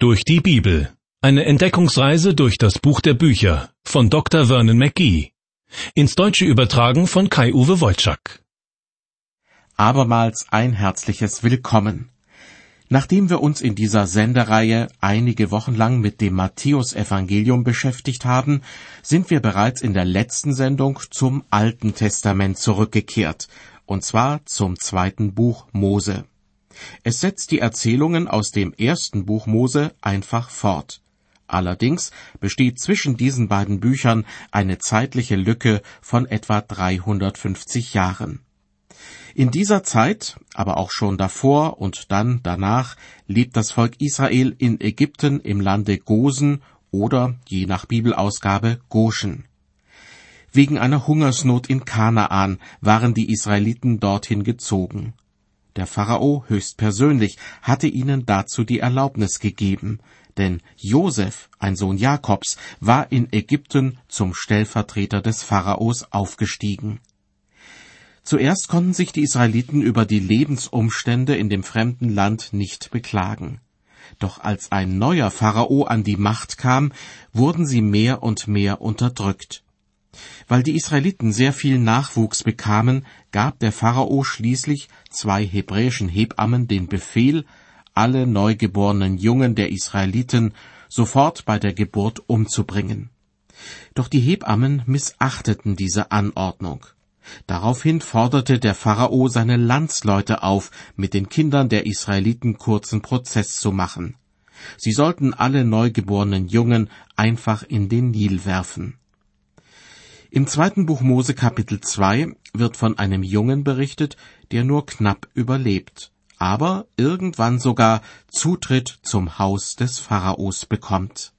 Durch die Bibel. Eine Entdeckungsreise durch das Buch der Bücher von Dr. Vernon McGee. Ins Deutsche übertragen von Kai-Uwe Wolczak. Abermals ein herzliches Willkommen. Nachdem wir uns in dieser Sendereihe einige Wochen lang mit dem Matthäusevangelium beschäftigt haben, sind wir bereits in der letzten Sendung zum Alten Testament zurückgekehrt, und zwar zum zweiten Buch Mose. Es setzt die Erzählungen aus dem ersten Buch Mose einfach fort. Allerdings besteht zwischen diesen beiden Büchern eine zeitliche Lücke von etwa 350 Jahren. In dieser Zeit, aber auch schon davor und dann danach, lebt das Volk Israel in Ägypten im Lande Gosen oder, je nach Bibelausgabe, Goshen. Wegen einer Hungersnot in Kanaan waren die Israeliten dorthin gezogen. Der Pharao höchstpersönlich hatte ihnen dazu die Erlaubnis gegeben, denn Josef, ein Sohn Jakobs, war in Ägypten zum Stellvertreter des Pharaos aufgestiegen. Zuerst konnten sich die Israeliten über die Lebensumstände in dem fremden Land nicht beklagen. Doch als ein neuer Pharao an die Macht kam, wurden sie mehr und mehr unterdrückt. Weil die Israeliten sehr viel Nachwuchs bekamen, gab der Pharao schließlich zwei hebräischen Hebammen den Befehl, alle neugeborenen Jungen der Israeliten sofort bei der Geburt umzubringen. Doch die Hebammen missachteten diese Anordnung. Daraufhin forderte der Pharao seine Landsleute auf, mit den Kindern der Israeliten kurzen Prozess zu machen. Sie sollten alle neugeborenen Jungen einfach in den Nil werfen. Im zweiten Buch Mose Kapitel 2 wird von einem Jungen berichtet, der nur knapp überlebt, aber irgendwann sogar Zutritt zum Haus des Pharaos bekommt.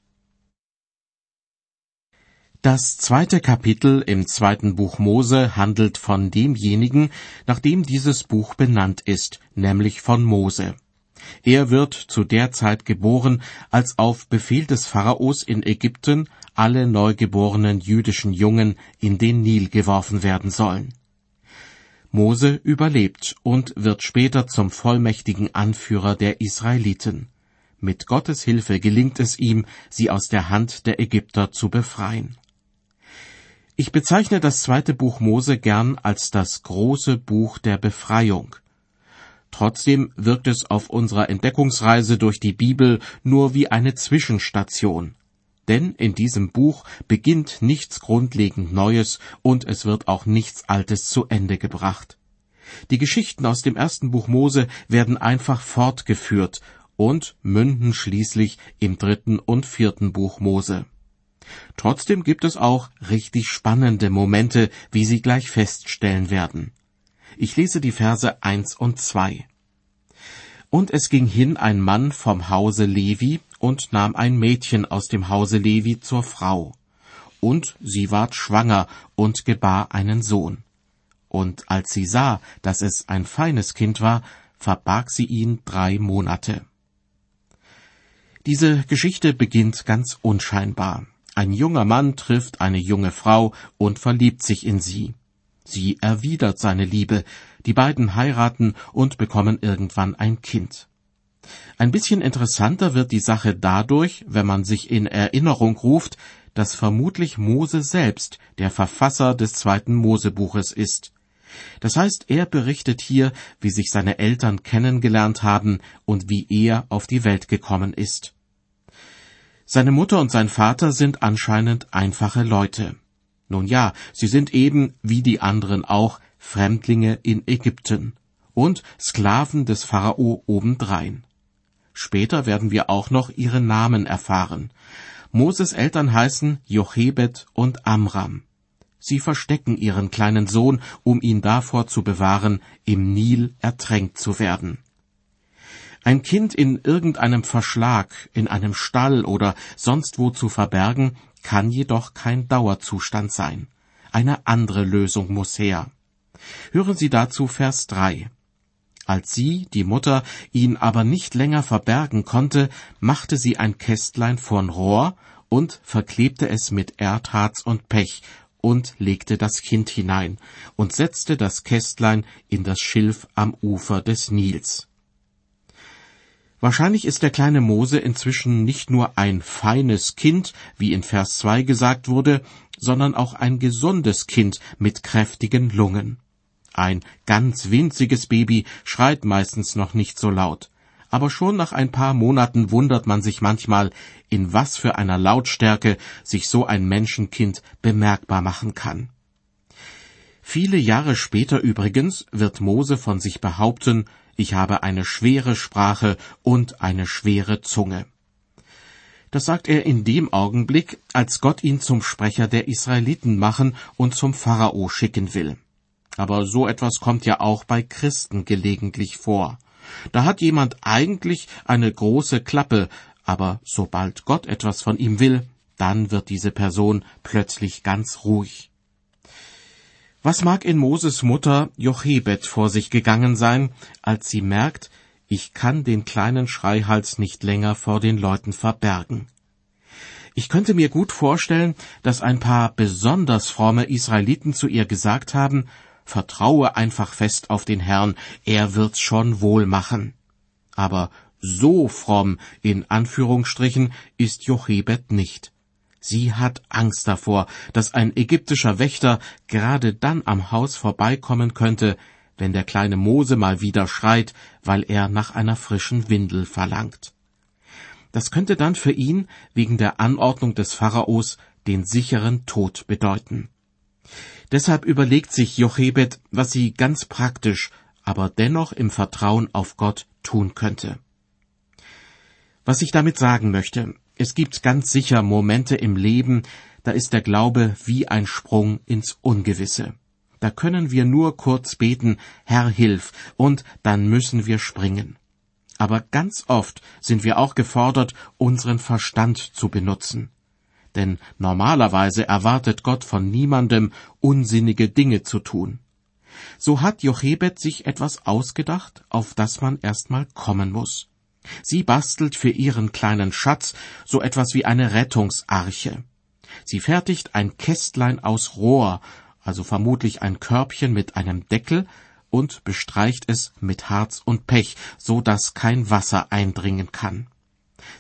Das zweite Kapitel im zweiten Buch Mose handelt von demjenigen, nach dem dieses Buch benannt ist, nämlich von Mose. Er wird zu der Zeit geboren, als auf Befehl des Pharaos in Ägypten alle neugeborenen jüdischen Jungen in den Nil geworfen werden sollen. Mose überlebt und wird später zum vollmächtigen Anführer der Israeliten. Mit Gottes Hilfe gelingt es ihm, sie aus der Hand der Ägypter zu befreien. Ich bezeichne das zweite Buch Mose gern als das große Buch der Befreiung. Trotzdem wirkt es auf unserer Entdeckungsreise durch die Bibel nur wie eine Zwischenstation, denn in diesem Buch beginnt nichts grundlegend Neues und es wird auch nichts Altes zu Ende gebracht. Die Geschichten aus dem ersten Buch Mose werden einfach fortgeführt und münden schließlich im dritten und vierten Buch Mose. Trotzdem gibt es auch richtig spannende Momente, wie Sie gleich feststellen werden. Ich lese die Verse eins und zwei. Und es ging hin ein Mann vom Hause Levi und nahm ein Mädchen aus dem Hause Levi zur Frau. Und sie ward schwanger und gebar einen Sohn. Und als sie sah, dass es ein feines Kind war, verbarg sie ihn drei Monate. Diese Geschichte beginnt ganz unscheinbar. Ein junger Mann trifft eine junge Frau und verliebt sich in sie. Sie erwidert seine Liebe, die beiden heiraten und bekommen irgendwann ein Kind. Ein bisschen interessanter wird die Sache dadurch, wenn man sich in Erinnerung ruft, dass vermutlich Mose selbst der Verfasser des zweiten Mosebuches ist. Das heißt, er berichtet hier, wie sich seine Eltern kennengelernt haben und wie er auf die Welt gekommen ist. Seine Mutter und sein Vater sind anscheinend einfache Leute. Nun ja, sie sind eben, wie die anderen auch, Fremdlinge in Ägypten und Sklaven des Pharao obendrein. Später werden wir auch noch ihre Namen erfahren. Moses Eltern heißen Jochebed und Amram. Sie verstecken ihren kleinen Sohn, um ihn davor zu bewahren, im Nil ertränkt zu werden. Ein Kind in irgendeinem Verschlag, in einem Stall oder sonst wo zu verbergen, kann jedoch kein Dauerzustand sein. Eine andere Lösung muss her. Hören Sie dazu Vers 3. Als sie, die Mutter, ihn aber nicht länger verbergen konnte, machte sie ein Kästlein von Rohr und verklebte es mit Erdharz und Pech und legte das Kind hinein und setzte das Kästlein in das Schilf am Ufer des Nils. Wahrscheinlich ist der kleine Mose inzwischen nicht nur ein feines Kind, wie in Vers 2 gesagt wurde, sondern auch ein gesundes Kind mit kräftigen Lungen. Ein ganz winziges Baby schreit meistens noch nicht so laut, aber schon nach ein paar Monaten wundert man sich manchmal, in was für einer Lautstärke sich so ein Menschenkind bemerkbar machen kann. Viele Jahre später übrigens wird Mose von sich behaupten, ich habe eine schwere Sprache und eine schwere Zunge. Das sagt er in dem Augenblick, als Gott ihn zum Sprecher der Israeliten machen und zum Pharao schicken will. Aber so etwas kommt ja auch bei Christen gelegentlich vor. Da hat jemand eigentlich eine große Klappe, aber sobald Gott etwas von ihm will, dann wird diese Person plötzlich ganz ruhig. Was mag in Moses Mutter Jochebed vor sich gegangen sein, als sie merkt, ich kann den kleinen Schreihals nicht länger vor den Leuten verbergen. Ich könnte mir gut vorstellen, dass ein paar besonders fromme Israeliten zu ihr gesagt haben, Vertraue einfach fest auf den Herrn, er wird's schon wohl machen. Aber so fromm in Anführungsstrichen ist Jochebed nicht. Sie hat Angst davor, dass ein ägyptischer Wächter gerade dann am Haus vorbeikommen könnte, wenn der kleine Mose mal wieder schreit, weil er nach einer frischen Windel verlangt. Das könnte dann für ihn wegen der Anordnung des Pharaos den sicheren Tod bedeuten. Deshalb überlegt sich Jochebed, was sie ganz praktisch, aber dennoch im Vertrauen auf Gott tun könnte. Was ich damit sagen möchte, es gibt ganz sicher Momente im Leben, da ist der Glaube wie ein Sprung ins Ungewisse. Da können wir nur kurz beten, Herr, hilf, und dann müssen wir springen. Aber ganz oft sind wir auch gefordert, unseren Verstand zu benutzen. Denn normalerweise erwartet Gott von niemandem, unsinnige Dinge zu tun. So hat Jochebed sich etwas ausgedacht, auf das man erstmal kommen muss. Sie bastelt für ihren kleinen Schatz so etwas wie eine Rettungsarche. Sie fertigt ein Kästlein aus Rohr, also vermutlich ein Körbchen mit einem Deckel, und bestreicht es mit Harz und Pech, so dass kein Wasser eindringen kann.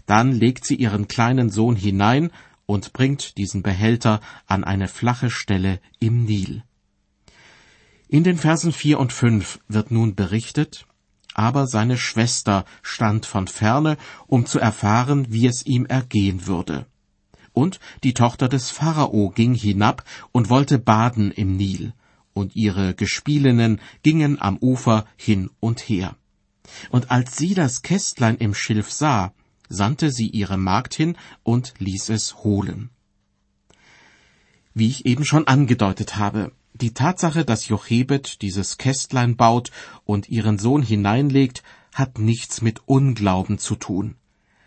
Dann legt sie ihren kleinen Sohn hinein und bringt diesen Behälter an eine flache Stelle im Nil. In den Versen vier und fünf wird nun berichtet, aber seine Schwester stand von ferne, um zu erfahren, wie es ihm ergehen würde. Und die Tochter des Pharao ging hinab und wollte baden im Nil, und ihre Gespielinnen gingen am Ufer hin und her. Und als sie das Kästlein im Schilf sah, sandte sie ihre Magd hin und ließ es holen. Wie ich eben schon angedeutet habe, die Tatsache, dass Jochebed dieses Kästlein baut und ihren Sohn hineinlegt, hat nichts mit Unglauben zu tun.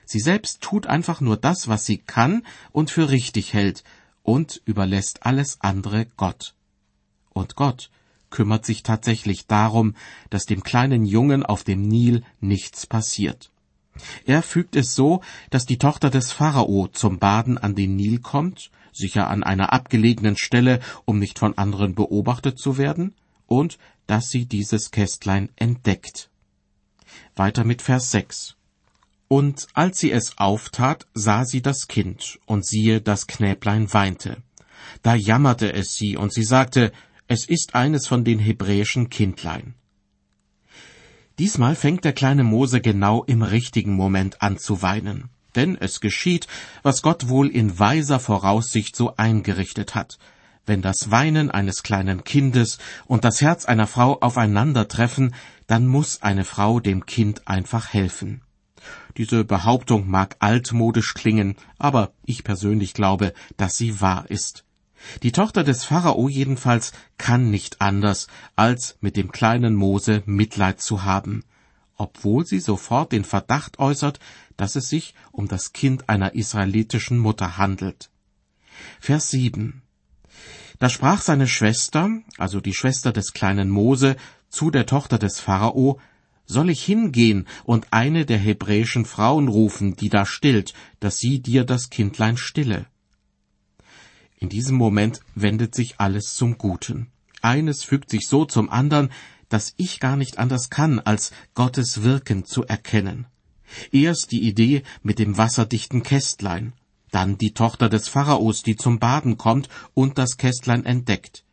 Sie selbst tut einfach nur das, was sie kann und für richtig hält, und überlässt alles andere Gott. Und Gott kümmert sich tatsächlich darum, dass dem kleinen Jungen auf dem Nil nichts passiert. Er fügt es so, dass die Tochter des Pharao zum Baden an den Nil kommt sicher an einer abgelegenen Stelle, um nicht von anderen beobachtet zu werden, und dass sie dieses Kästlein entdeckt. Weiter mit Vers 6. Und als sie es auftat, sah sie das Kind, und siehe, das Knäblein weinte. Da jammerte es sie, und sie sagte, es ist eines von den hebräischen Kindlein. Diesmal fängt der kleine Mose genau im richtigen Moment an zu weinen denn es geschieht, was Gott wohl in weiser Voraussicht so eingerichtet hat. Wenn das Weinen eines kleinen Kindes und das Herz einer Frau aufeinandertreffen, dann muss eine Frau dem Kind einfach helfen. Diese Behauptung mag altmodisch klingen, aber ich persönlich glaube, dass sie wahr ist. Die Tochter des Pharao jedenfalls kann nicht anders, als mit dem kleinen Mose Mitleid zu haben obwohl sie sofort den Verdacht äußert, dass es sich um das Kind einer israelitischen Mutter handelt. Vers 7 Da sprach seine Schwester, also die Schwester des kleinen Mose, zu der Tochter des Pharao, soll ich hingehen und eine der hebräischen Frauen rufen, die da stillt, dass sie dir das Kindlein stille? In diesem Moment wendet sich alles zum Guten. Eines fügt sich so zum andern, dass ich gar nicht anders kann, als Gottes Wirken zu erkennen. Erst die Idee mit dem wasserdichten Kästlein, dann die Tochter des Pharaos, die zum Baden kommt und das Kästlein entdeckt,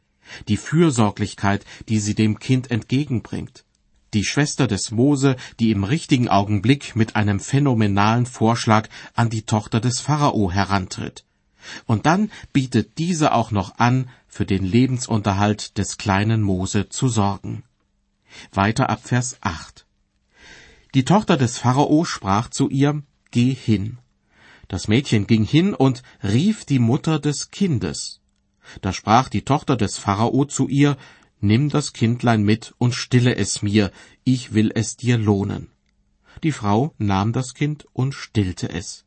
die Fürsorglichkeit, die sie dem Kind entgegenbringt, die Schwester des Mose, die im richtigen Augenblick mit einem phänomenalen Vorschlag an die Tochter des Pharao herantritt. Und dann bietet diese auch noch an, für den Lebensunterhalt des kleinen Mose zu sorgen. Weiter ab Vers 8. Die Tochter des Pharao sprach zu ihr, Geh hin. Das Mädchen ging hin und rief die Mutter des Kindes. Da sprach die Tochter des Pharao zu ihr, Nimm das Kindlein mit und stille es mir, ich will es dir lohnen. Die Frau nahm das Kind und stillte es.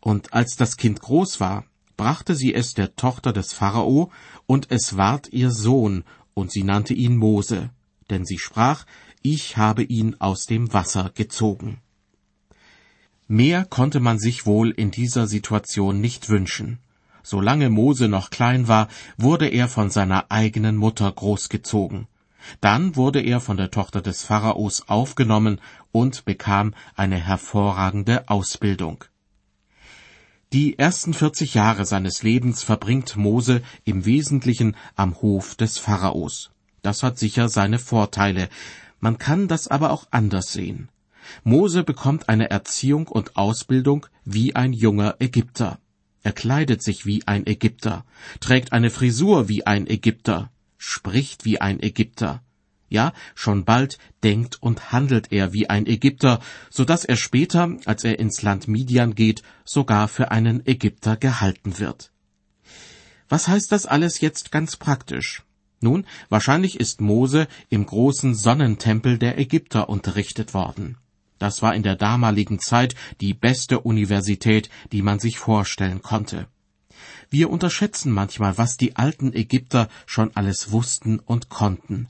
Und als das Kind groß war, brachte sie es der Tochter des Pharao, und es ward ihr Sohn, und sie nannte ihn Mose, denn sie sprach, ich habe ihn aus dem Wasser gezogen. Mehr konnte man sich wohl in dieser Situation nicht wünschen. Solange Mose noch klein war, wurde er von seiner eigenen Mutter großgezogen. Dann wurde er von der Tochter des Pharaos aufgenommen und bekam eine hervorragende Ausbildung. Die ersten vierzig Jahre seines Lebens verbringt Mose im Wesentlichen am Hof des Pharaos. Das hat sicher seine Vorteile. Man kann das aber auch anders sehen. Mose bekommt eine Erziehung und Ausbildung wie ein junger Ägypter. Er kleidet sich wie ein Ägypter, trägt eine Frisur wie ein Ägypter, spricht wie ein Ägypter. Ja, schon bald denkt und handelt er wie ein Ägypter, so dass er später, als er ins Land Midian geht, sogar für einen Ägypter gehalten wird. Was heißt das alles jetzt ganz praktisch? Nun, wahrscheinlich ist Mose im großen Sonnentempel der Ägypter unterrichtet worden. Das war in der damaligen Zeit die beste Universität, die man sich vorstellen konnte. Wir unterschätzen manchmal, was die alten Ägypter schon alles wussten und konnten.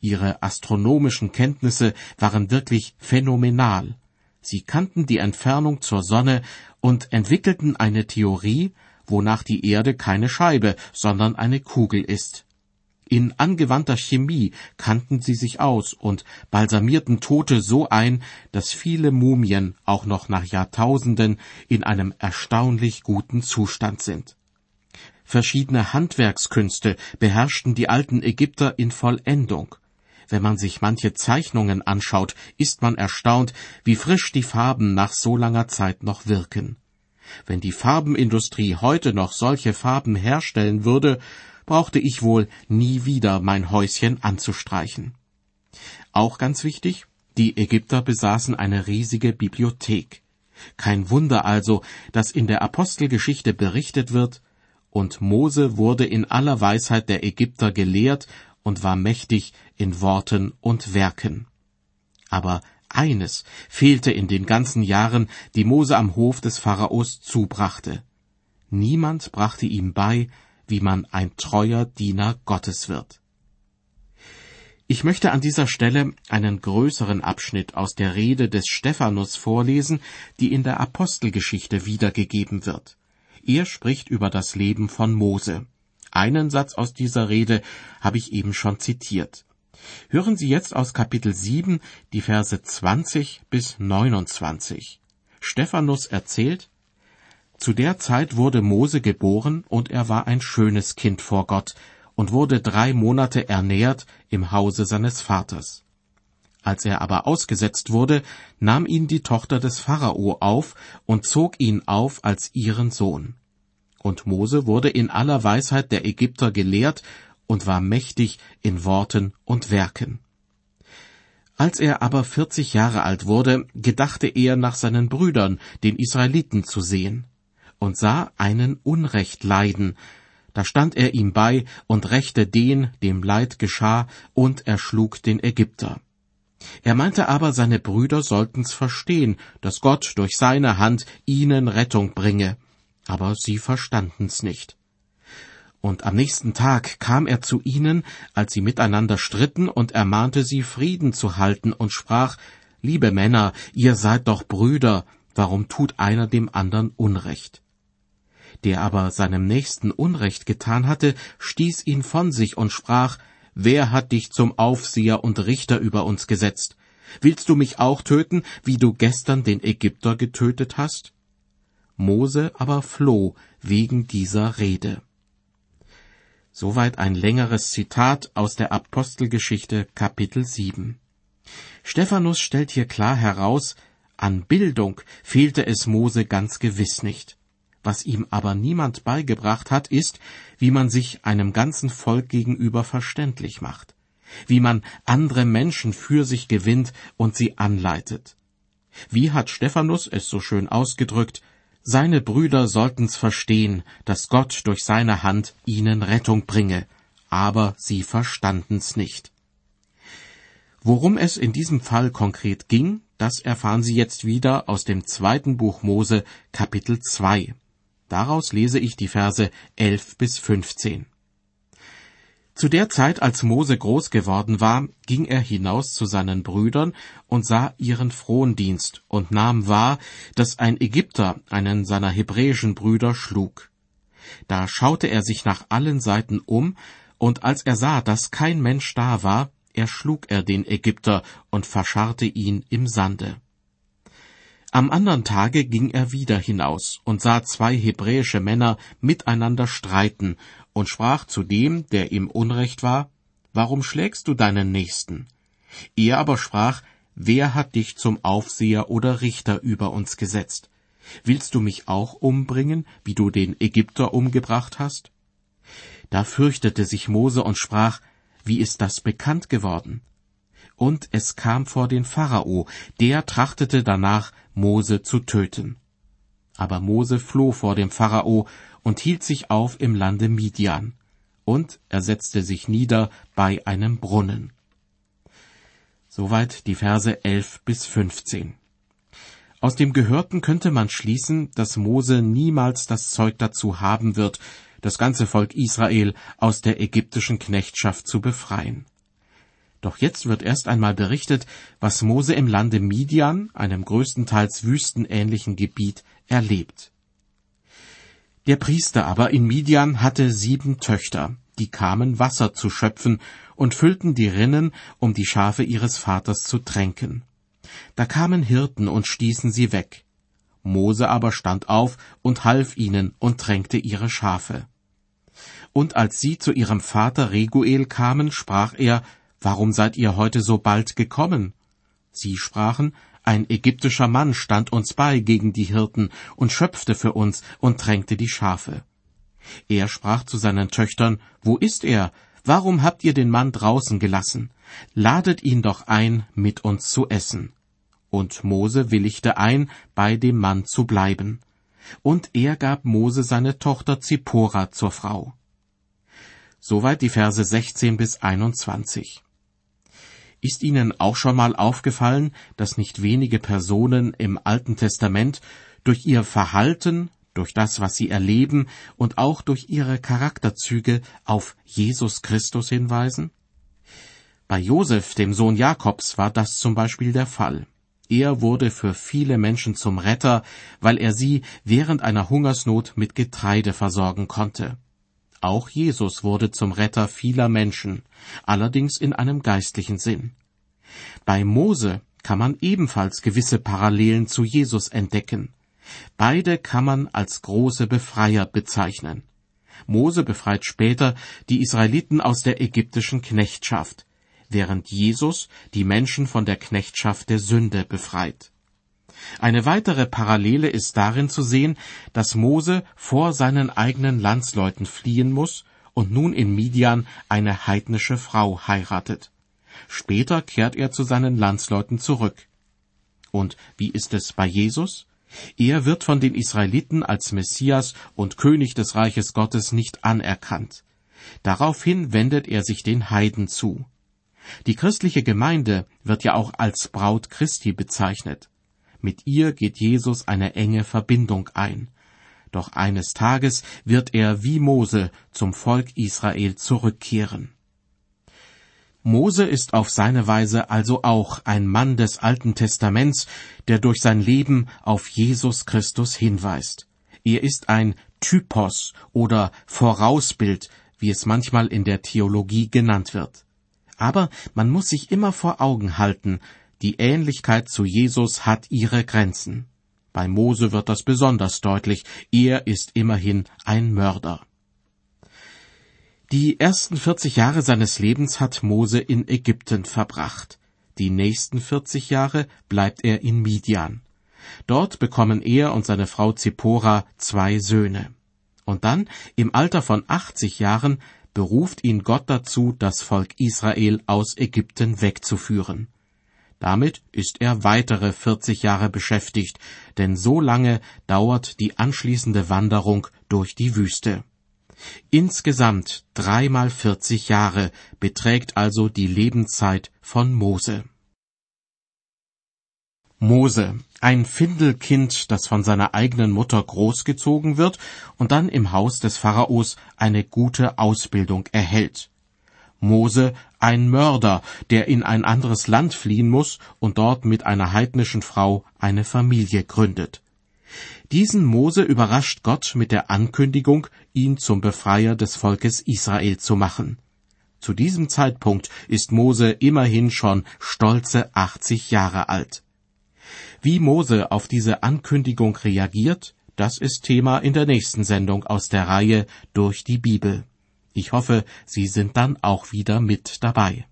Ihre astronomischen Kenntnisse waren wirklich phänomenal. Sie kannten die Entfernung zur Sonne und entwickelten eine Theorie, wonach die Erde keine Scheibe, sondern eine Kugel ist. In angewandter Chemie kannten sie sich aus und balsamierten Tote so ein, dass viele Mumien auch noch nach Jahrtausenden in einem erstaunlich guten Zustand sind. Verschiedene Handwerkskünste beherrschten die alten Ägypter in Vollendung. Wenn man sich manche Zeichnungen anschaut, ist man erstaunt, wie frisch die Farben nach so langer Zeit noch wirken. Wenn die Farbenindustrie heute noch solche Farben herstellen würde, brauchte ich wohl nie wieder mein Häuschen anzustreichen. Auch ganz wichtig, die Ägypter besaßen eine riesige Bibliothek. Kein Wunder also, dass in der Apostelgeschichte berichtet wird, und Mose wurde in aller Weisheit der Ägypter gelehrt und war mächtig in Worten und Werken. Aber eines fehlte in den ganzen Jahren, die Mose am Hof des Pharaos zubrachte. Niemand brachte ihm bei, wie man ein treuer Diener Gottes wird. Ich möchte an dieser Stelle einen größeren Abschnitt aus der Rede des Stephanus vorlesen, die in der Apostelgeschichte wiedergegeben wird. Er spricht über das Leben von Mose. Einen Satz aus dieser Rede habe ich eben schon zitiert. Hören Sie jetzt aus Kapitel 7 die Verse 20 bis 29. Stephanus erzählt, zu der Zeit wurde Mose geboren, und er war ein schönes Kind vor Gott und wurde drei Monate ernährt im Hause seines Vaters. Als er aber ausgesetzt wurde, nahm ihn die Tochter des Pharao auf und zog ihn auf als ihren Sohn. Und Mose wurde in aller Weisheit der Ägypter gelehrt und war mächtig in Worten und Werken. Als er aber vierzig Jahre alt wurde, gedachte er nach seinen Brüdern, den Israeliten, zu sehen und sah einen Unrecht leiden. Da stand er ihm bei und rächte den, dem Leid geschah, und erschlug den Ägypter. Er meinte aber, seine Brüder sollten's verstehen, dass Gott durch seine Hand ihnen Rettung bringe. Aber sie verstanden's nicht. Und am nächsten Tag kam er zu ihnen, als sie miteinander stritten, und ermahnte sie, Frieden zu halten, und sprach, Liebe Männer, ihr seid doch Brüder, warum tut einer dem anderen Unrecht? Der aber seinem Nächsten Unrecht getan hatte, stieß ihn von sich und sprach, Wer hat dich zum Aufseher und Richter über uns gesetzt? Willst du mich auch töten, wie du gestern den Ägypter getötet hast? Mose aber floh wegen dieser Rede. Soweit ein längeres Zitat aus der Apostelgeschichte Kapitel 7. Stephanus stellt hier klar heraus, an Bildung fehlte es Mose ganz gewiss nicht. Was ihm aber niemand beigebracht hat, ist, wie man sich einem ganzen Volk gegenüber verständlich macht, wie man andere Menschen für sich gewinnt und sie anleitet. Wie hat Stephanus es so schön ausgedrückt, seine Brüder sollten's verstehen, dass Gott durch seine Hand ihnen Rettung bringe, aber sie verstanden's nicht. Worum es in diesem Fall konkret ging, das erfahren Sie jetzt wieder aus dem zweiten Buch Mose, Kapitel 2. Daraus lese ich die Verse 11 bis 15. Zu der Zeit, als Mose groß geworden war, ging er hinaus zu seinen Brüdern und sah ihren Frondienst und nahm wahr, dass ein Ägypter einen seiner hebräischen Brüder schlug. Da schaute er sich nach allen Seiten um, und als er sah, dass kein Mensch da war, erschlug er den Ägypter und verscharrte ihn im Sande. Am andern Tage ging er wieder hinaus und sah zwei hebräische Männer miteinander streiten und sprach zu dem, der ihm Unrecht war, Warum schlägst du deinen Nächsten? Er aber sprach, Wer hat dich zum Aufseher oder Richter über uns gesetzt? Willst du mich auch umbringen, wie du den Ägypter umgebracht hast? Da fürchtete sich Mose und sprach, Wie ist das bekannt geworden? Und es kam vor den Pharao, der trachtete danach, Mose zu töten. Aber Mose floh vor dem Pharao und hielt sich auf im Lande Midian, und er setzte sich nieder bei einem Brunnen. Soweit die Verse 11 bis 15. Aus dem Gehörten könnte man schließen, dass Mose niemals das Zeug dazu haben wird, das ganze Volk Israel aus der ägyptischen Knechtschaft zu befreien. Doch jetzt wird erst einmal berichtet, was Mose im Lande Midian, einem größtenteils wüstenähnlichen Gebiet, erlebt. Der Priester aber in Midian hatte sieben Töchter, die kamen Wasser zu schöpfen und füllten die Rinnen, um die Schafe ihres Vaters zu tränken. Da kamen Hirten und stießen sie weg. Mose aber stand auf und half ihnen und tränkte ihre Schafe. Und als sie zu ihrem Vater Reguel kamen, sprach er, Warum seid ihr heute so bald gekommen? Sie sprachen, ein ägyptischer Mann stand uns bei gegen die Hirten und schöpfte für uns und tränkte die Schafe. Er sprach zu seinen Töchtern, Wo ist er? Warum habt ihr den Mann draußen gelassen? Ladet ihn doch ein, mit uns zu essen. Und Mose willigte ein, bei dem Mann zu bleiben. Und er gab Mose seine Tochter Zippora zur Frau. Soweit die Verse 16 bis 21. Ist Ihnen auch schon mal aufgefallen, dass nicht wenige Personen im Alten Testament durch ihr Verhalten, durch das, was sie erleben und auch durch ihre Charakterzüge auf Jesus Christus hinweisen? Bei Josef, dem Sohn Jakobs, war das zum Beispiel der Fall. Er wurde für viele Menschen zum Retter, weil er sie während einer Hungersnot mit Getreide versorgen konnte. Auch Jesus wurde zum Retter vieler Menschen, allerdings in einem geistlichen Sinn. Bei Mose kann man ebenfalls gewisse Parallelen zu Jesus entdecken. Beide kann man als große Befreier bezeichnen. Mose befreit später die Israeliten aus der ägyptischen Knechtschaft, während Jesus die Menschen von der Knechtschaft der Sünde befreit. Eine weitere Parallele ist darin zu sehen, dass Mose vor seinen eigenen Landsleuten fliehen muss und nun in Midian eine heidnische Frau heiratet. Später kehrt er zu seinen Landsleuten zurück. Und wie ist es bei Jesus? Er wird von den Israeliten als Messias und König des Reiches Gottes nicht anerkannt. Daraufhin wendet er sich den Heiden zu. Die christliche Gemeinde wird ja auch als Braut Christi bezeichnet. Mit ihr geht Jesus eine enge Verbindung ein. Doch eines Tages wird er wie Mose zum Volk Israel zurückkehren. Mose ist auf seine Weise also auch ein Mann des Alten Testaments, der durch sein Leben auf Jesus Christus hinweist. Er ist ein Typos oder Vorausbild, wie es manchmal in der Theologie genannt wird. Aber man muss sich immer vor Augen halten, Die Ähnlichkeit zu Jesus hat ihre Grenzen. Bei Mose wird das besonders deutlich. Er ist immerhin ein Mörder. Die ersten 40 Jahre seines Lebens hat Mose in Ägypten verbracht. Die nächsten 40 Jahre bleibt er in Midian. Dort bekommen er und seine Frau Zippora zwei Söhne. Und dann, im Alter von 80 Jahren, beruft ihn Gott dazu, das Volk Israel aus Ägypten wegzuführen. Damit ist er weitere 40 Jahre beschäftigt, denn so lange dauert die anschließende Wanderung durch die Wüste. Insgesamt dreimal 40 Jahre beträgt also die Lebenszeit von Mose. Mose, ein Findelkind, das von seiner eigenen Mutter großgezogen wird und dann im Haus des Pharaos eine gute Ausbildung erhält. Mose, ein Mörder, der in ein anderes Land fliehen muss und dort mit einer heidnischen Frau eine Familie gründet. Diesen Mose überrascht Gott mit der Ankündigung, ihn zum Befreier des Volkes Israel zu machen. Zu diesem Zeitpunkt ist Mose immerhin schon stolze 80 Jahre alt. Wie Mose auf diese Ankündigung reagiert, das ist Thema in der nächsten Sendung aus der Reihe Durch die Bibel. Ich hoffe, Sie sind dann auch wieder mit dabei.